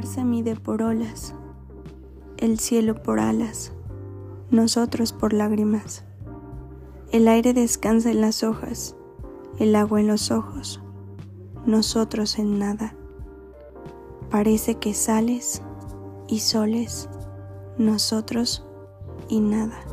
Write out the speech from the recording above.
mar se mide por olas, el cielo por alas, nosotros por lágrimas. El aire descansa en las hojas, el agua en los ojos, nosotros en nada. Parece que sales y soles, nosotros y nada.